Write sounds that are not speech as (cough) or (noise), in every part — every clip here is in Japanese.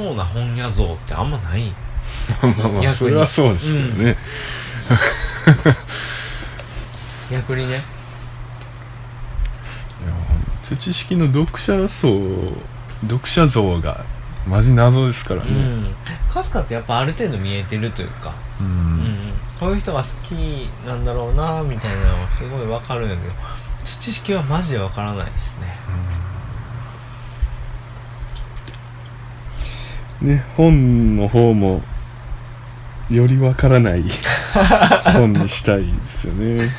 そうな本屋像ってあんまない。まあまあそれはそうですけどね、逆にね。いや土式の読者層読者像がマジ謎ですからね。うん。かすかってやっぱある程度見えてるというか。うん、うんこういう人が好きなんだろうなみたいなのはすごいわかるんやけど土式はマジでわからないですねね本の方もよりわからない (laughs) 本にしたいですよね。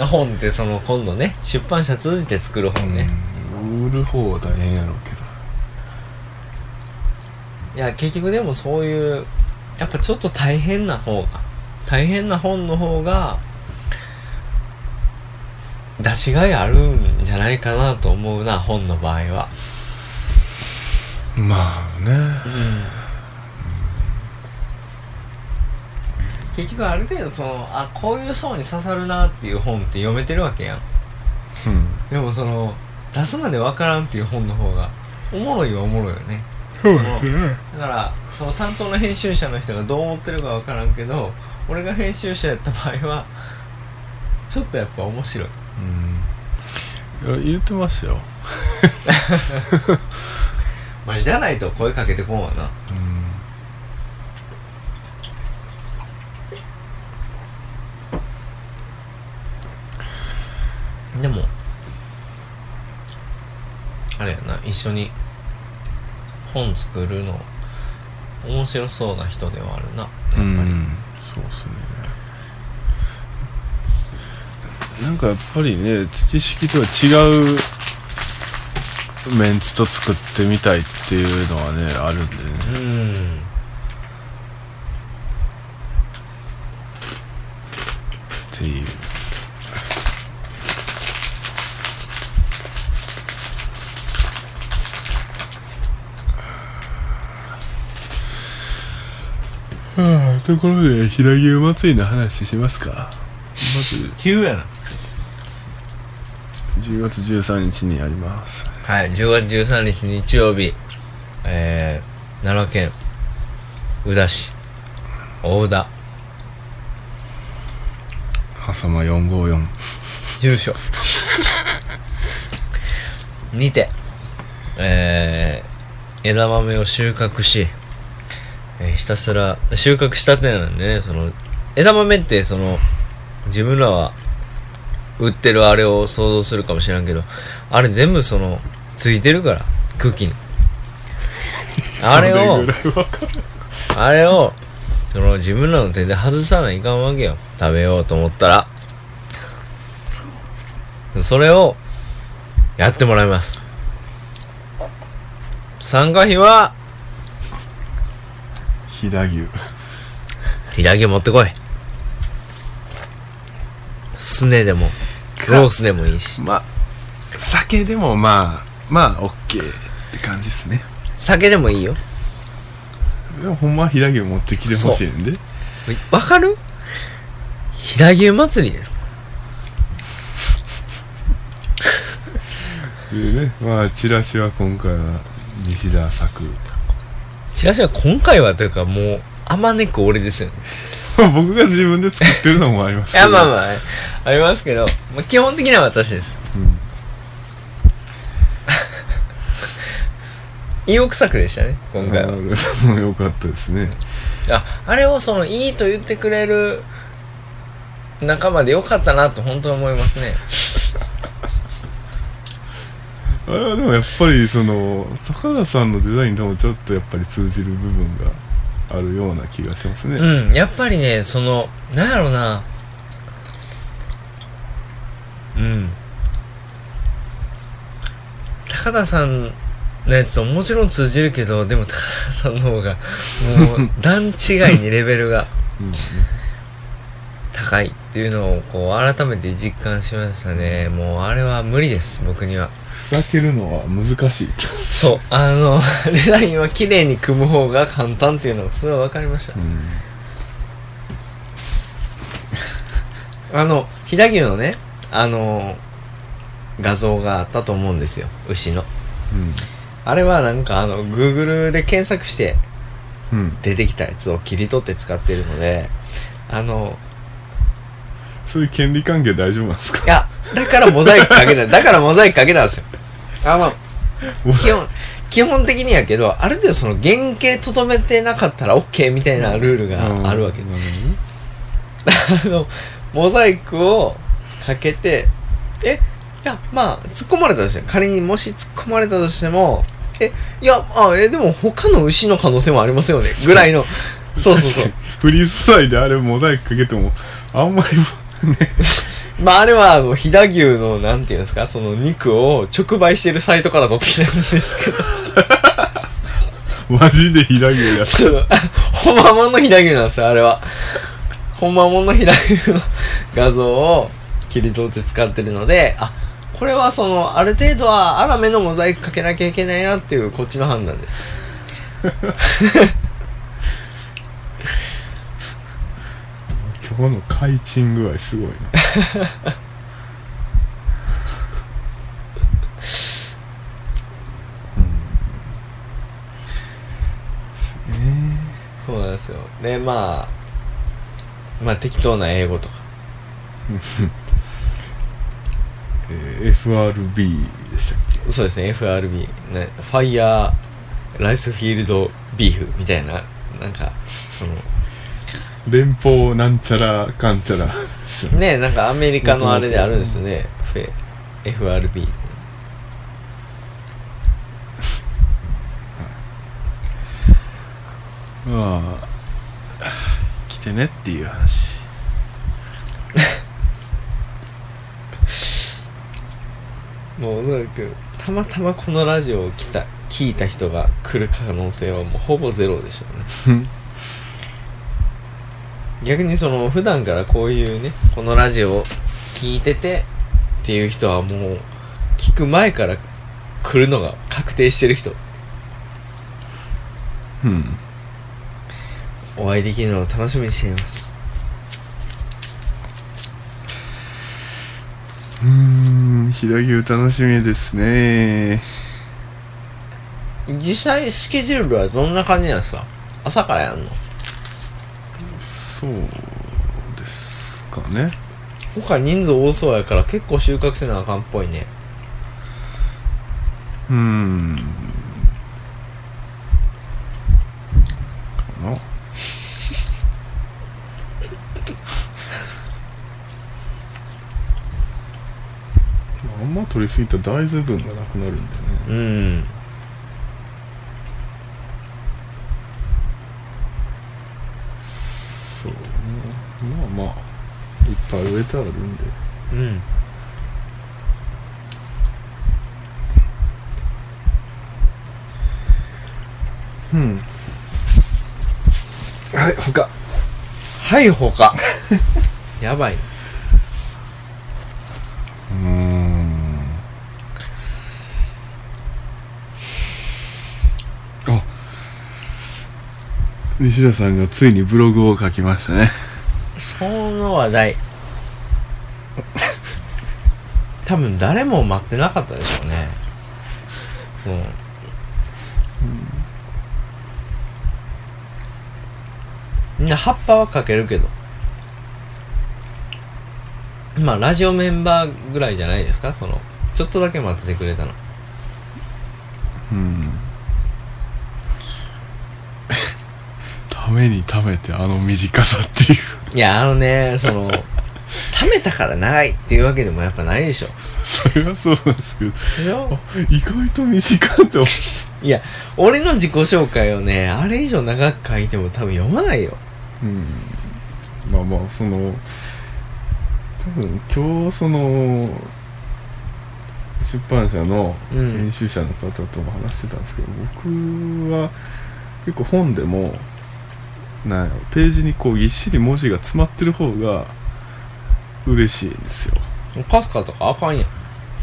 本ってその今度ね出版社通じて作る本ね、売る方は大変やろうけど。いや結局でもそういうやっぱちょっと大変な方が大変な本の方が出しがいあるんじゃないかなと思うな本の場合はまあね。結局ある程度そのあこういう層に刺さるなっていう本って読めてるわけやん。うん。でもその出すまでわからんっていう本の方がおもろいはおもろいよね。そうですね。だからその担当の編集者の人がどう思ってるかわからんけど俺が編集者やった場合はちょっとやっぱ面白い。うん。いや言ってましたよ (laughs) まあじゃないと声かけてこんわな。うん。でもあれやな一緒に本作るの面白そうな人ではあるなやっぱり、うんそうっすね。なんかやっぱりね土式とは違うメンツと作ってみたいっていうのはねあるんでね。うんっていう。はあところで平牛祭りの話しますか。まず。急やな。10月13日にありますはい10月13日日曜日えー、奈良県宇陀市大田。狭間454住所。(laughs) にてえー、枝豆を収穫し、えーひたすら収穫したてなんでねその枝豆ってその自分らは売ってるあれを想像するかもしれんけどあれ全部そのついてるから茎に (laughs) あれをあれを、その自分らの手で外さないかんわけよ。食べようと思ったら。それを、やってもらいます。参加費は、飛騨牛左持ってこい。すねでも、ロースでもいいし。まあ酒でもまあまあ OK って感じですね酒でもいいよ。でもほんまは飛騨牛持ってきてほしいんでわかる？飛騨牛祭りです。(laughs) でねまあチラシは今回は西田作チラシは今回はというかもう、あまねく俺ですよね。ま (laughs) あ僕が自分で作ってるのもあります (laughs) いや、まあまあ、ありますけど、まあ、基本的には私です。うん意欲作でしたね、今回は。も良かったですねあ、あれをその、いいと言ってくれる仲間でよかったなと本当に思いますね。(laughs) あれはでもやっぱりその坂田さんのデザインともちょっとやっぱり通じる部分があるような気がしますね、うん、やっぱりね、その、なんやろな。うん。高田さんのやつももちろん通じるけど、でも高田さんの方が、もう、段違いにレベルがうん高いっていうのを、こう、改めて実感しましたね。もう、あれは無理です、僕には。ふざけるのは難しいそう、あの、デザインは綺麗に組む方が簡単っていうのが、それは分かりましたう。ん (laughs) あの、飛騨牛のね、あの、画像があったと思うんですよ、牛の。うんあれはなんかあの Google で検索してうん。出てきたやつを切り取って使ってるのであのそういう権利関係大丈夫なんですか？いやだからモザイクかけない。だからモザイクかけたんですよ。あの基本基本的にやけどある程度その原型とどめてなかったら OK みたいなルールがあるわけ。で、あのモザイクをかけてえいやまあ突っ込まれたとして仮にもし突っ込まれたとしてもえいやあえでも他の牛の可能性もありますよね。ぐらいの。(laughs) そうそうそう。フリー素材であれモザイクかけてもあんまりね。(laughs) まああれはあの飛騨牛のなんていうんですかその肉を直売してるサイトから取ってきたんですけど。マジで飛騨牛やそのほんまもんの飛騨牛なんですよあれは。ほんまもんの飛騨牛の画像を切り取って使ってるのであこれはそのある程度はアラメのモザイクかけなきゃいけないなっていうこっちの判断です。(laughs) 今日の開鎮具合すごいな。そうなんですよ。でまあまあ適当な英語とか (laughs) えー FRB でしたっそうですね FRB ねファイヤーライスフィールドビーフみたいななんかそのけ連邦なんちゃらかんちゃら。(laughs) ねねなんかアメリカのあれであるんですよね。FRB ま (laughs) あ。来てねっていう話もうおそらくたまたまこのラジオを来た聞いた人が来る可能性はもうほぼゼロでしょうね。逆にその普段からこういうねこのラジオを聞いててっていう人はもう聞く前から来るのが確定してる人。うん。お会いできるのを楽しみにしています。うーん飛騨牛楽しみですね。実際スケジュールはどんな感じなんですか？朝からやんの？そうですかね。他人数多そうやから結構収穫せなあかんっぽいね。うーんかなあんま取りすぎたら大豆分がなくなるんだよねうん。そうねまあまあいっぱい植えてあるんでうんうん。はい他。はい他。(laughs) やばいう西田さんがついにブログを書きましたね。その話題。(laughs) 多分誰も待ってなかったでしょうね。もう、みんな葉っぱはかけるけど。まあラジオメンバーぐらいじゃないですか？そのちょっとだけ待っててくれたの。めにためてあの短さっていう。いやあのねその (laughs) 貯めたから長いっていうわけでもやっぱないでしょ。それはそうなんですけど。意外と短いって思いや俺の自己紹介をねあれ以上長く書いても多分読まないよ。うん。まあまあその多分今日その出版社のうん。編集者の方とも話してたんですけど、僕は結構本でもなんページにこうぎっしり文字が詰まってる方が嬉しいんですよ。カスカとかあかんやん。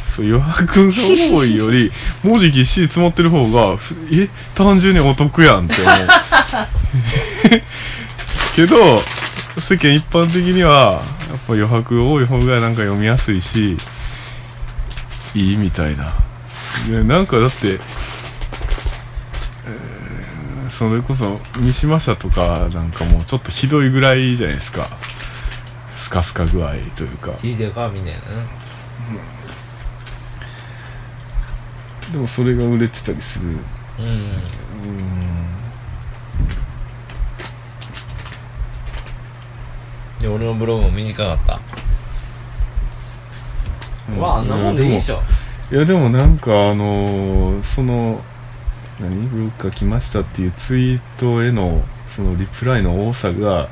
そう余白が多いより (laughs) 文字ぎっしり詰まってる方がふえ単純にお得やんって思う。(laughs) けど世間一般的にはやっぱ余白が多い方がなんか読みやすいしいいみたいな。でなんかだってそれこそ三島社とかなんかもうちょっとひどいぐらいじゃないですか。スカスカ具合というか。聞いてるかみたいなね。でもそれが売れてたりする。うん。うんで俺のブログも短かった。まああんなもんでいいでしょ。いやでもなんかあのーその何ブロッ来ましたっていうツイートへのそのリプライの多さが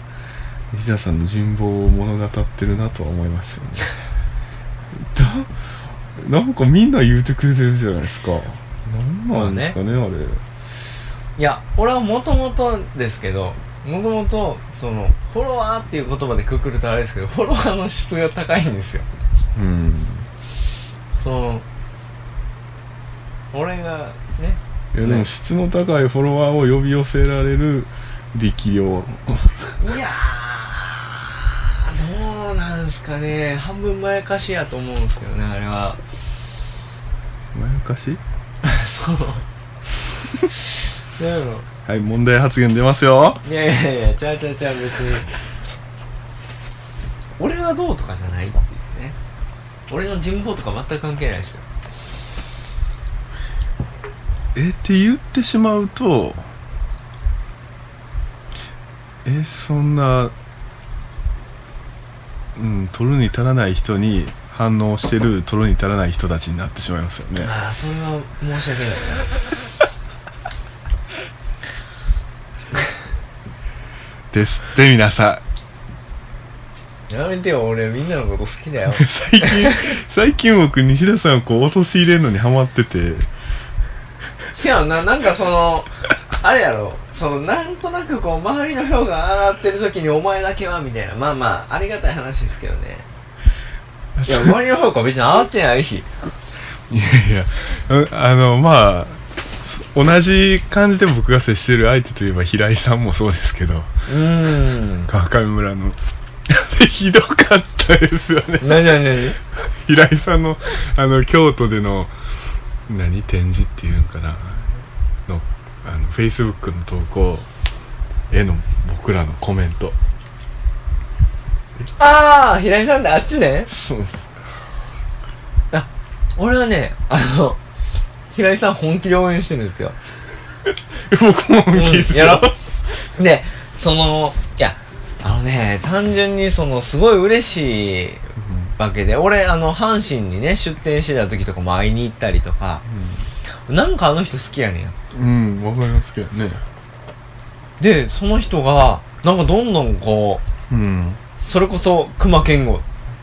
西田さんの人望を物語ってるなとは思いますよね。(laughs) だなんかみんな言うてくれてるじゃないですか。なんなんですかねあれ。いや俺はもともとですけどもともとそのフォロワーっていう言葉でくくるとあれですけどフォロワーの質が高いんですよ。うん。その俺がねいやでも質の高いフォロワーを呼び寄せられる力量。いやーどうなんすかね。半分まやかしやと思うんですけどねあれは。まやかし？(laughs) そのなんやろ。はい問題発言出ますよ。いやいやいやちゃうちゃうちゃう別に。俺はどうとかじゃないっていうね。俺の人望とか全く関係ないですよえって言ってしまうとえそんなうん取るに足らない人に反応してる取るに足らない人たちになってしまいますよね。ああそれは申し訳ないな。(laughs) ですって皆さやめてよ俺みんなのこと好きだよ。ん (laughs) 最近最近僕西田さんをこう陥れるのにハマっててせやんななんかそのあれやろ。そのなんとなくこう周りの票が上がってる時にお前だけはみたいな。まあまあありがたい話ですけどね。いや (laughs) 周りの評価別に上がってないし。いやいやうんあのまあそ同じ感じで僕が接してる相手といえば平井さんもそうですけど。うーん。川上村の。(laughs) ひどかったですよね。何何何？平井さんのあの京都での何？展示っていうんかな？のあのフェイスブックの投稿への僕らのコメント。ああ平井さんってあっちね？そう。俺はねあの平井さん本気で応援してるんですよ。(laughs) 僕も本気ですやろでそのいやあのね単純にそのすごい嬉しいわけで。俺あの阪神にね出店してた時とかも会いに行ったりとか。なんかあの人好きやねん。うんわかりますけどね。でその人がなんかどんどんこううん。それこそ熊健吾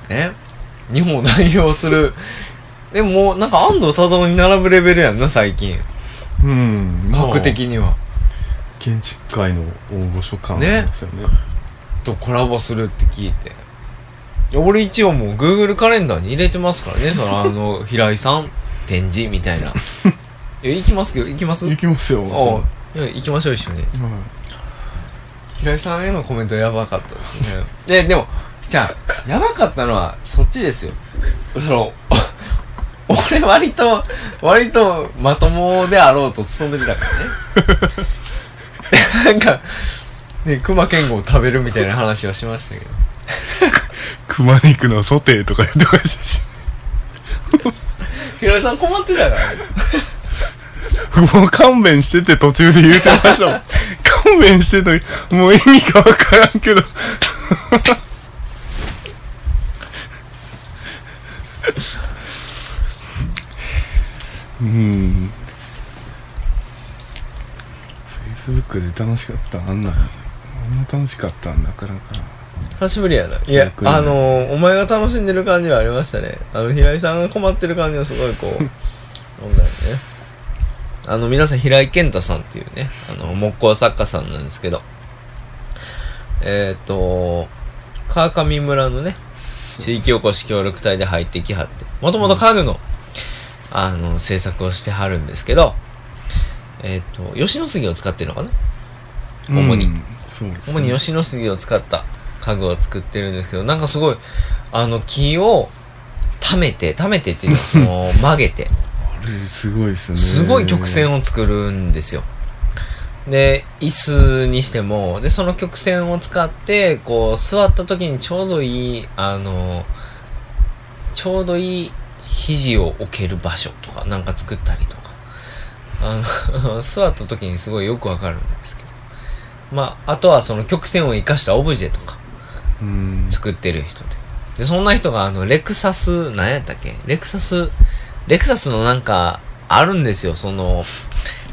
ね日本を代表する。でももうなんか安藤忠雄に並ぶレベルやんな最近。うん格的には、建築界の大御所感ありますよね。とコラボするって聞いて俺一応もう Google カレンダーに入れてますからね。そのあの (laughs) 平井さん展示みたいな。いや行きます？けど行きます？行きますよ。もあいや行きましょう一緒に。平井さんへのコメントやばかったですね。(laughs) ででもじゃあやばかったのはそっちですよ。そのお (laughs) 俺割と割とまともであろうと努めてたからね。なんかね熊健吾を食べるみたいな話はしましたけど熊肉のソテーとか言ってましたし。平井さん困ってたからねもう勘弁してって途中で言うてましたもん。勘弁してともう意味がわからんけど。うん。フェイスブックで楽しかったあんなあんな楽しかったんだからか久しぶりやな。いやあのー、お前が楽しんでる感じはありましたね。あの平井さんが困ってる感じはすごいこう (laughs) なんだよね。あの皆さん平井健太さんっていうねあの木工作家さんなんですけど。えっ、ー、と川上村のね地域おこし協力隊で入ってきはってもともと家具の、あの制作をしてはるんですけどえっ、と吉野杉を使ってるのかな？主に。主に吉野杉を使った家具を作ってるんですけどなんかすごいあの木を溜めて溜めてっていうか (laughs) その曲げてあれすごいですねすごい曲線を作るんですよで、椅子にしても、で、その曲線を使って、こう、座った時にちょうどいい、あの、ちょうどいい肘を置ける場所とか、なんか作ったりとか。あの、(laughs) 座った時にすごいよくわかるんですけど。まあ、あとはその曲線を活かしたオブジェとかうん作ってる人で。で、そんな人があの、レクサス、何やったっけ？レクサス、レクサスのなんか、あるんですよ、その、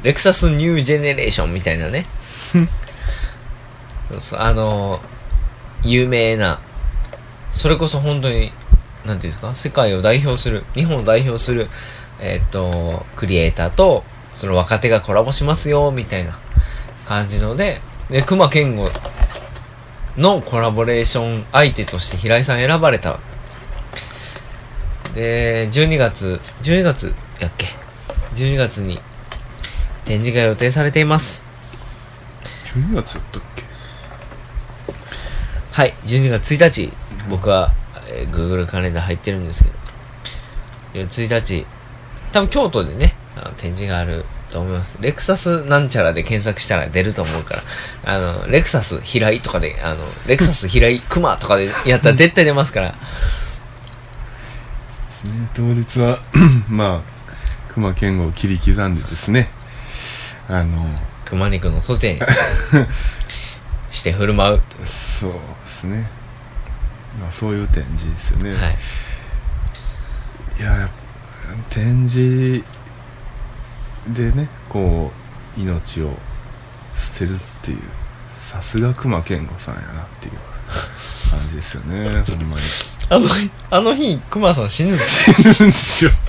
レクサスニュージェネレーションみたいなね。あの、有名な、それこそ本当に、なんていうんですか、世界を代表する、日本を代表する、えっ、と、クリエイターと、その若手がコラボしますよ、みたいな感じので、で、熊健吾のコラボレーション相手として平井さん選ばれた。で、12月、12月やっけ ?12 月に展示が予定されています。12月やったっけ？はい、12月1日、僕は、えー Google カレンダー入ってるんですけど、えー1日、多分京都でね、あの展示があると思います。レクサスなんちゃらで検索したら出ると思うから、あの、レクサス平井とかで、あの、レクサス平井熊とかでやったら (laughs) 絶対出ますから、当日は (coughs) まあ熊健吾を切り刻んでですね。あの熊肉のソテー。に (laughs) して振る舞う。そうですね。まあそういう展示ですよね、はい。いや展示でねこう命を捨てるっていうさすが熊健吾さんやなっていう感じですよね (laughs) ほんまに。あの日、あの日、熊さん死ぬの死ぬんですよ。(laughs)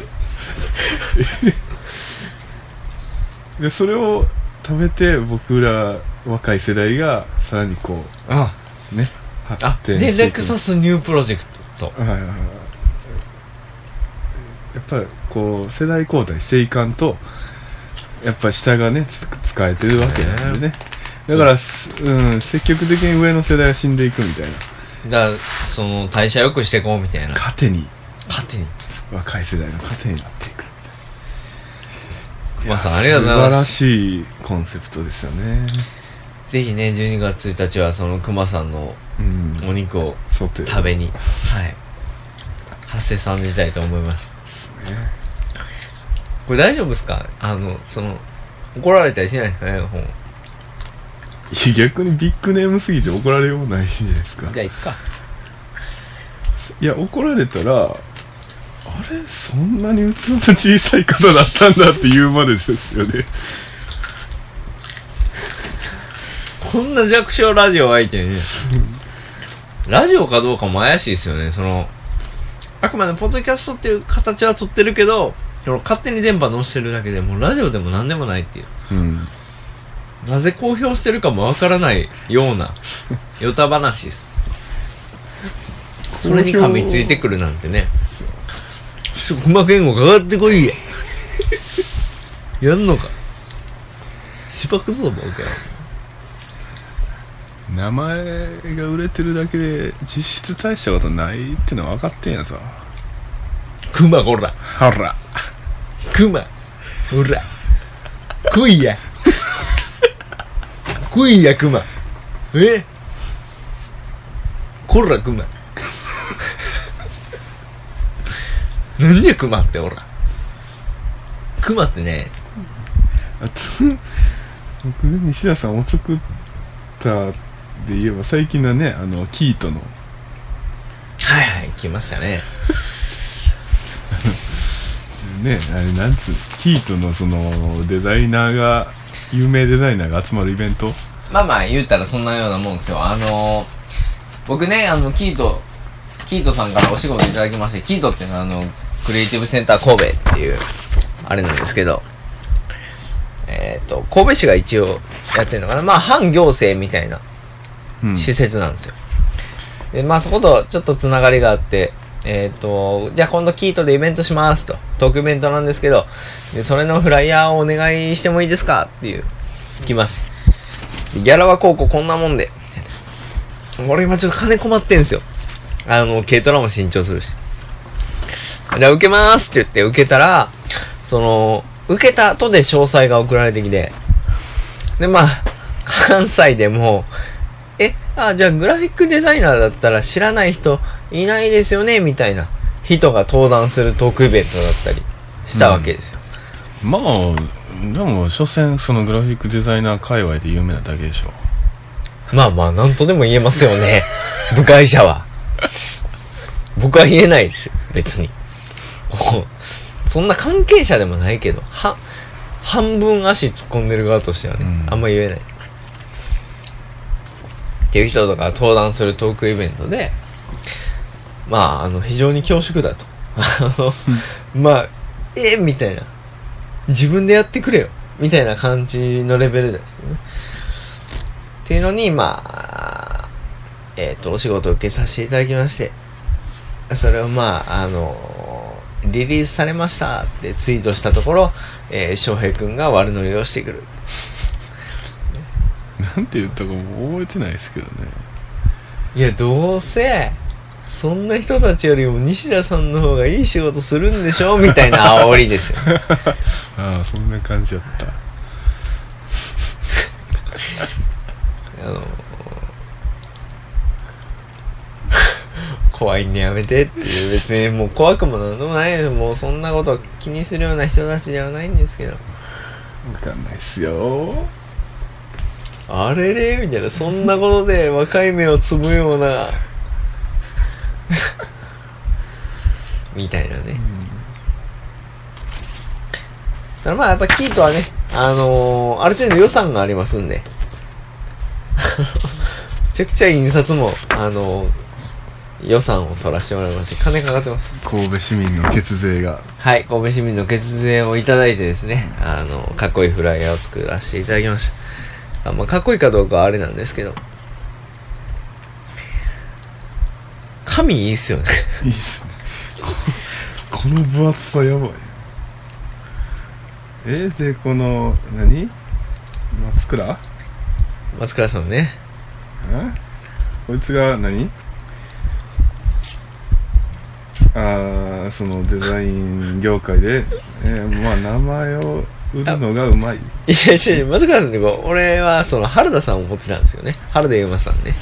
でそれを食べて僕ら若い世代がさらにこあ、うねあ、発展で、レクサスニュープロジェクト。はいはいはい。やっぱりこう世代交代していかんとやっぱり下がねつ使えてるわけなんでね。だからすう。ん、積極的に上の世代が死んでいくみたいな。だから、その、代謝良くしていこうみたいな。糧に。勝手に。若い世代の糧になっていく。熊さん、ありがとうございます。素晴らしいコンセプトですよね。ぜひね、12月1日はその熊さんのうん。お肉を食べに、はい。発生さんじたいと思います。ねこれ大丈夫ですか？あの、その、怒られたりしないですかね、本。逆にビッグネームすぎて怒られようもないしじゃないですかじゃあ、いっか。いや怒られたらあれそんなに器の小さい方だったんだって言うまでですよね (laughs) こんな弱小ラジオ相手にね。ラジオかどうかも怪しいですよね。その、あくまでポッドキャストっていう形は取ってるけど、その勝手に電波乗せてるだけでもうラジオでも何でもないっていう。うんなぜ公表してるかもわからないような、(laughs) ヨタ話です。それに噛みついてくるなんてね。ちょっと熊健吾かかってこいや。(laughs) やんのか。しばくぞ、ボケ。名前が売れてるだけで実質大したことないってのは分かってんやさ熊こら。ほら熊。ほら。来いや。来いや、熊。えこら、熊。なんじゃ、熊って、ほら。熊ってね、あと僕西田さんおちょくったで言えば最近のねあのキートのはいはい、来ましたね。ねあれなんつうキートのそのデザイナーが有名デザイナーが集まるイベント？まあまあ、言うたらそんなようなもんですよ。あのー、僕ね、あの、キート、キートさんからお仕事いただきまして、キートっていうのは、あの、クリエイティブセンター神戸っていう、あれなんですけど、えっ、と、神戸市が一応やってるのかな？まあ、反行政みたいなうん施設なんですよ。で、まあ、そことちょっとつながりがあって、えっ、と、じゃあ今度キートでイベントしますと。トークイベントなんですけど、でそれのフライヤーをお願いしてもいいですかっていう、来まして。でギャラはこうこんなもんで。みたいな俺今ちょっと金困ってんすよ。あの、軽トラも新調するし。じゃあ受けますって言って受けたら、その、受けた後で詳細が送られてきて、で、まあ、関西でも、え、あ、じゃあグラフィックデザイナーだったら知らない人いないですよね？みたいな人が登壇するトークイベントだったりしたわけですよ。まあでも所詮そのグラフィックデザイナー界隈で有名なだけでしょまあまあ、なんとでも言えますよね。(laughs) 部外者は。僕は言えないですよ、別に。そんな関係者でもないけど、は、半分足突っ込んでる側としてはね、うんあんま言えない。っていう人とか登壇するトークイベントで、まあ、あの、非常に恐縮だと。あの、まあ、えみたいな。自分でやってくれよ。みたいな感じのレベルですよね。っていうのに、まあ、えっ、と、お仕事を受けさせていただきまして、それをまあ、あの、リリースされましたってツイートしたところ、えー、翔平くんが悪乗りをしてくる。なんて言ったかも覚えてないですけどね。いや、どうせ、そんな人たちよりも西田さんの方がいい仕事するんでしょみたいな煽りですよ。(laughs) ああそんな感じやった。あの怖いんでやめてっていう別にもう怖くもなんでもないです。もうそんなこと気にするような人たちではないんですけど。分かんないっすよあれれみたいな。そんなことで若い目をつむような。(laughs) みたいなね。まあやっぱキートはねあのーある程度予算がありますんで。め (laughs) ちゃくちゃ印刷もあのー予算を取らせてもらいまして金かかってます。神戸市民の血税が。はい神戸市民の血税をいただいてですねあのかっこいいフライヤーを作らせていただきました。あまあかっこいいかどうかはあれなんですけど。紙いいっすよね。いいっすね。ここの分厚さやばい。えでこの何？松倉？松倉さんね。え？こいつが何？ああそのデザイン業界で、えーまあ名前を売るのがうまい。いやいやいや松倉さんってこう俺はその原田さんを持ってたんですよね。原田悠馬さんね。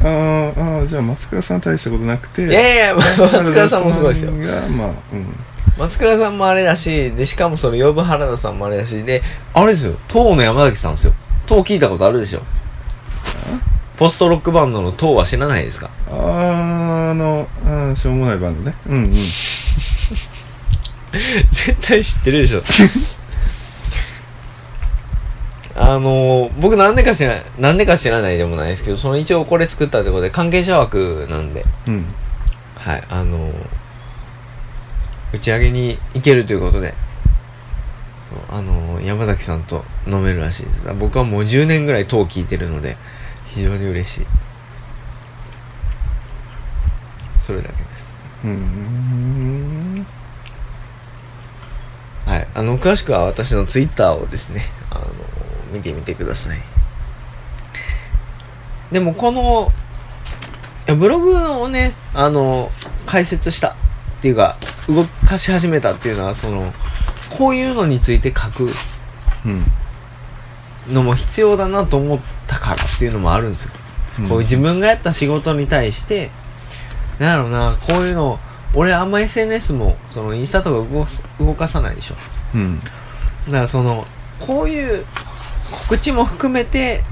あーあーじゃあ松倉さん大したことなくて。いやいや松倉さんもすごいですよ。がまあうん。松倉さんもあれだしでしかもその呼ぶ原田さんもあれだしであれですよ。東の山崎さんですよ。東聞いたことあるでしょ。ポストロックバンドの東は知らないですか？あーあのあーしょうもないバンドね。うんうん。(laughs) 絶対知ってるでしょあのー、僕なんでか知らないなんでか知らないでもないですけどその一応これ作ったってことで関係者枠なんで。うん。はいあのー、打ち上げに行けるということでそうあのー、山崎さんと飲めるらしいです。僕はもう10年ぐらい東聞いてるので非常に嬉しい。それだけです。うーん。はいあの詳しくは私のツイッターをですねあの見てみてください。でもこのいやブログをねあの解説したっていうか動かし始めたっていうのはそのこういうのについて書くうん。のも必要だなと思ったからっていうのもあるんですよ、こういう自分がやった仕事に対してなんやろうなこういうの俺あんま SNS もそのインスタとか動かす動かさないでしょ。うん。だからそのこういう告知も含めて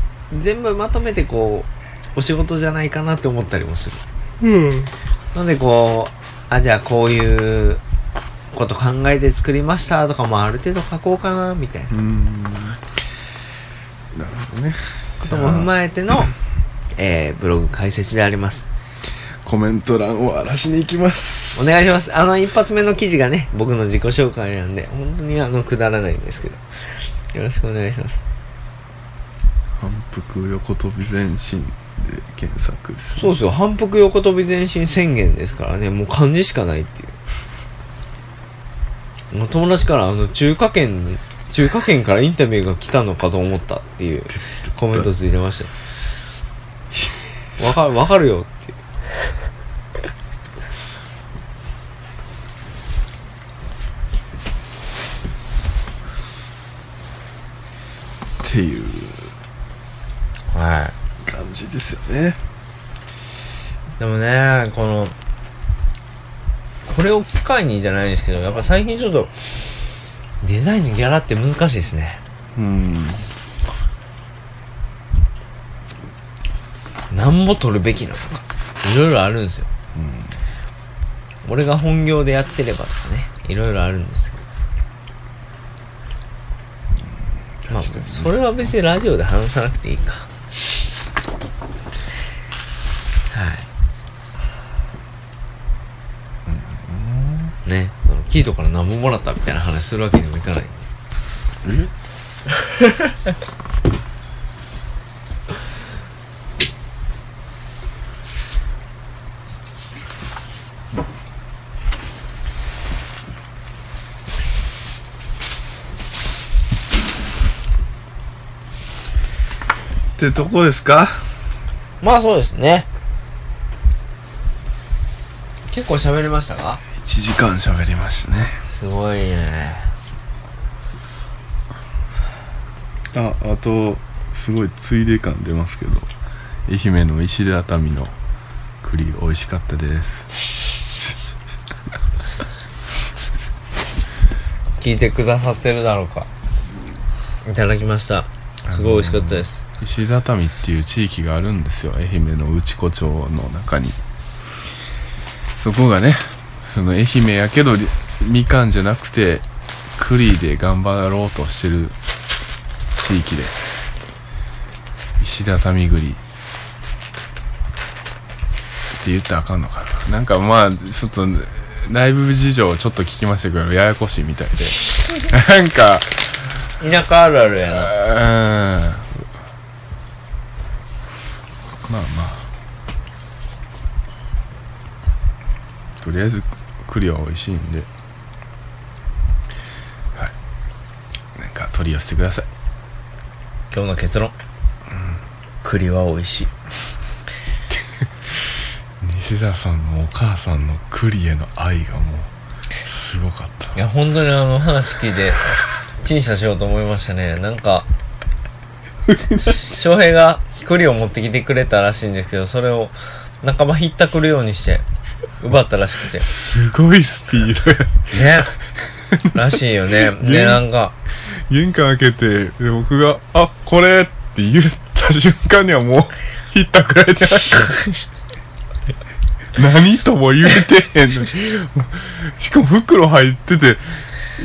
全部まとめてこうお仕事じゃないかなって思ったりもする。うん。のでこうあじゃあこういうこと考えて作りましたとかもある程度書こうかなみたいな。うーん。なるほどね。ことも踏まえての、えーブログ解説であります。コメント欄を荒らしに行きます。お願いします。あの一発目の記事がね僕の自己紹介なんで本当にあのくだらないんですけど。よろしくお願いします反復横跳び前進で検索です、ね、そうですよ。反復横跳び前進宣言ですからね。もう漢字しかないっていう。友達からあの中華圏に中華圏からインタビューが来たのかと思ったっていうコメントついてましたよ。わかるわかるよっていう。っていうはい。感じですよね。でもねこのこれを機会にじゃないんですけどやっぱ最近ちょっとデザインのギャラって難しいですね。うん。なんぼ取るべきなのか。いろいろあるんですよ、俺が本業でやってればとかねいろいろあるんですけど。まあそれは別にラジオで話さなくていいかはいねそのキートから何本もらったみたいな話するわけにもいかない。えってとこですか？まあそうですね。結構喋りましたか？1時間喋りましたね。すごいね。ああとすごいついで感出ますけど。愛媛の石畳熱海の栗美味しかったです。(laughs) 聞いてくださってるだろうか。いただきました。すごい美味しかったです、石畳っていう地域があるんですよ。愛媛の内子町の中に。そこがねその愛媛やけどりみかんじゃなくて栗で頑張ろうとしてる地域で。石畳栗。って言ったらあかんのかな。なんかまあちょっと内部事情をちょっと聞きましたけどややこしいみたいで。なんか田舎あるあるやな。うん。まあまあ。とりあえず栗は美味しいんで。はい。なんか取り寄せてください。今日の結論、栗は美味しい。西田さんのお母さんの栗への愛がもうすごかった。いや本当にあの話聞いて陳謝しようと思いましたね。なんか翔平が栗を持ってきてくれたらしいんですけどそれを半ばひったくるようにして奪ったらしくて。すごいスピードや。ね。らしいよね。(laughs) でなんか玄関開けてで僕が「あこれ!」って言った瞬間にはもうひったくられてました何とも言うてへんのに。しかも袋入ってて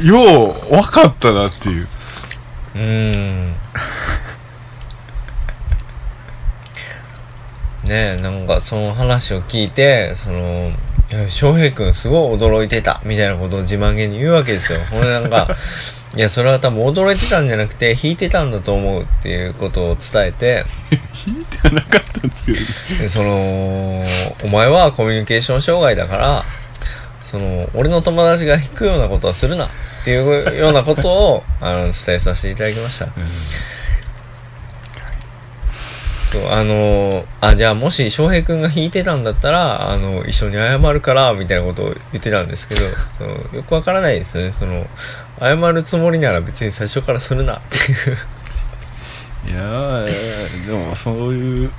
よう分かったなっていう。うーん。ねえなんかその話を聞いてその翔平君すごい驚いてたみたいなことを自慢げに言うわけですよ。ほんでなんか (laughs) いやそれは多分驚いてたんじゃなくて弾いてたんだと思うっていうことを伝えて。引いてはなかったんですけどね。でそのお前はコミュニケーション障害だからその俺の友達が弾くようなことはするなっていうようなことをあの伝えさせていただきましたそうあのあじゃあもし翔平君が弾いてたんだったらあの一緒に謝るからみたいなことを言ってたんですけどそのよくわからないですよね。その謝るつもりなら別に最初からするな。っていういやーでもそういう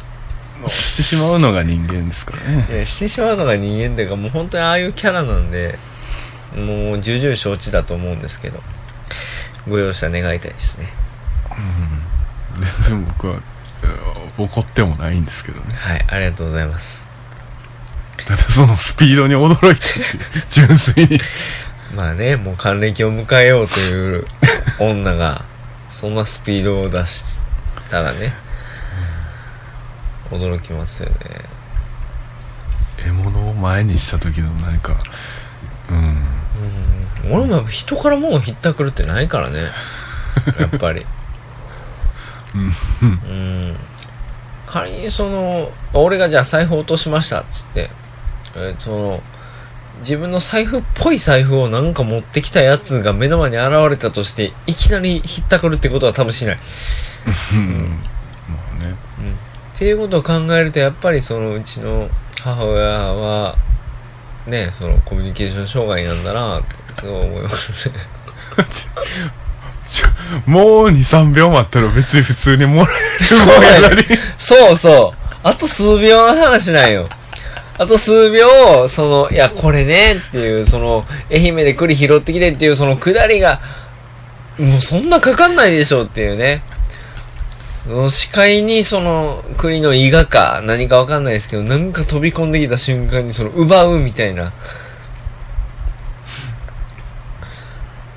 してしまうのが人間ですからね。してしまうのが人間っていうかもう本当にああいうキャラなんでもう重々承知だと思うんですけどご容赦願いたいですね。全然僕はうん怒ってもないんですけどね。はいありがとうございます。だってそのスピードに驚いて純粋に。(laughs) まあねもう還暦を迎えようという女がそんなスピードを出したらね驚きますよね。獲物を前にした時の何かうん。うん。俺もやっぱ人から物をひったくるってないからね。やっぱり。(laughs) うん。うん仮にその俺がじゃあ財布落としましたっつって、えーその自分の財布っぽい財布をなんか持ってきたやつが目の前に現れたとしていきなりひったくるってことは多分しない、うん。まあね。うん、っていうことを考えるとやっぱりそのうちの母親はねそのコミュニケーション障害なんだなってすごい思いますね (laughs) もう23秒待ったら別に普通にもらえるそうやねやのにそうそう。あと数秒の話なんよ。あと数秒、その、いや、これねっていう、その、愛媛で栗拾ってきてっていう、そのくだりが、もうそんなかかんないでしょっていうね。の視界にその栗の伊賀か何かわかんないですけど、なんか飛び込んできた瞬間にその奪うみたいな。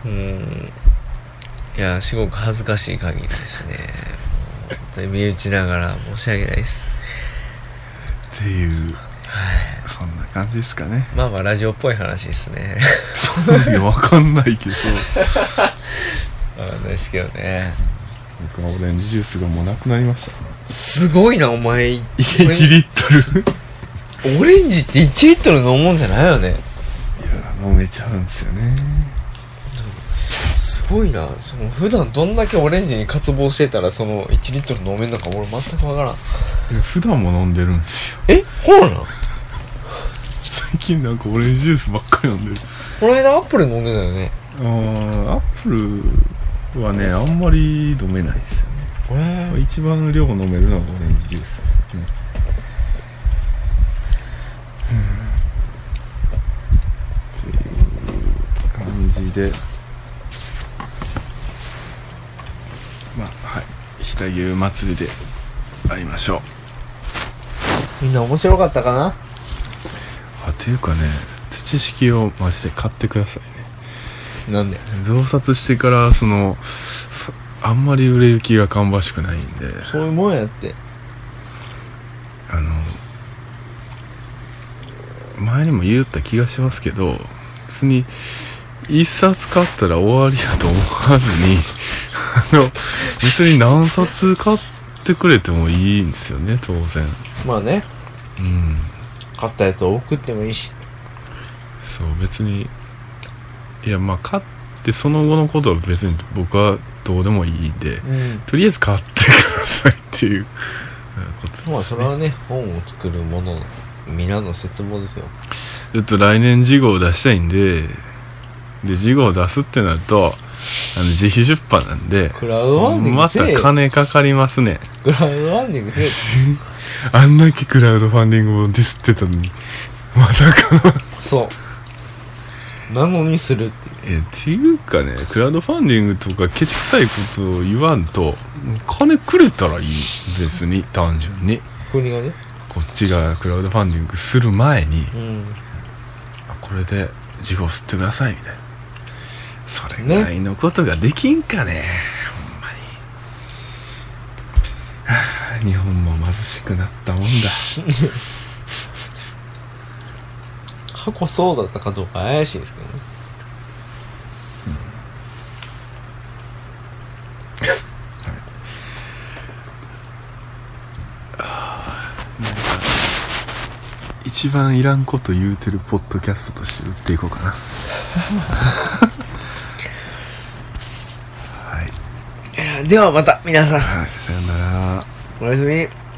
うん。いや、すごく恥ずかしい限りですね。本当に身内ながら申し訳ないです。っていうそんな感じですかねまあまあラジオっぽい話ですね。いやわかんないけどわかんないですけどね。僕はオレンジジュースがもうなくなりましたすごいな、お前。1リットルいオレンジって1リットル飲むんじゃないよね。や飲めちゃうんですよねすごいな。その普段どんだけオレンジに渇望してたら、その1リットル飲めんのか俺全くわからん。普段も飲んでるんですよえほらな。最近なんかオレンジジュースばっかり飲んでるこの間アップル飲んでたよね。あーアップルはねあんまり飲めないですよねえ一番量飲めるのがオレンジジュースですねうんっていう感じでまあはい飛騨牛祭りで会いましょう。みんな面白かったかな？あていうかね土式をマジで買ってくださいね。なんで？増刷してからそのそあんまり売れ行きが芳しくないんで。そういうもんやって。あの前にも言った気がしますけど別に一冊買ったら終わりだと思わずにあの別に何冊買ってくれてもいいんですよね当然まあね、うん買ったやつを送ってもいいし。そう別にいやまあ買ってその後のことは別に僕はどうでもいいんでうん。とりあえず買ってくださいっていううんことですねまあそれはね、本を作るものの皆の絶望ですよ。ちょっと来年事後を出したいんでで事後を出すってなるとあの自費出版なんでクラウドファンディングませえた金かかりますねクラウドファンディングせえ (laughs) あんだけクラウドファンディングをディスってたのにまさかそう。なのにするっていう。えっていうかねクラウドファンディングとかケチくさいことを言わんと金くれたらいい別に単純に国がね。こっちがクラウドファンディングする前にうん。あこれで事後吸ってくださいみたいなそれぐらいのことができんかねほんまに。はあ日本も貧しくなったもんだ。(laughs) 過去そうだったかどうか怪しいですけどね。一番いらんこと言うてるポッドキャストとして売っていこうかな (laughs) はい、いやではまた皆さん、はい、さよならおやすみ。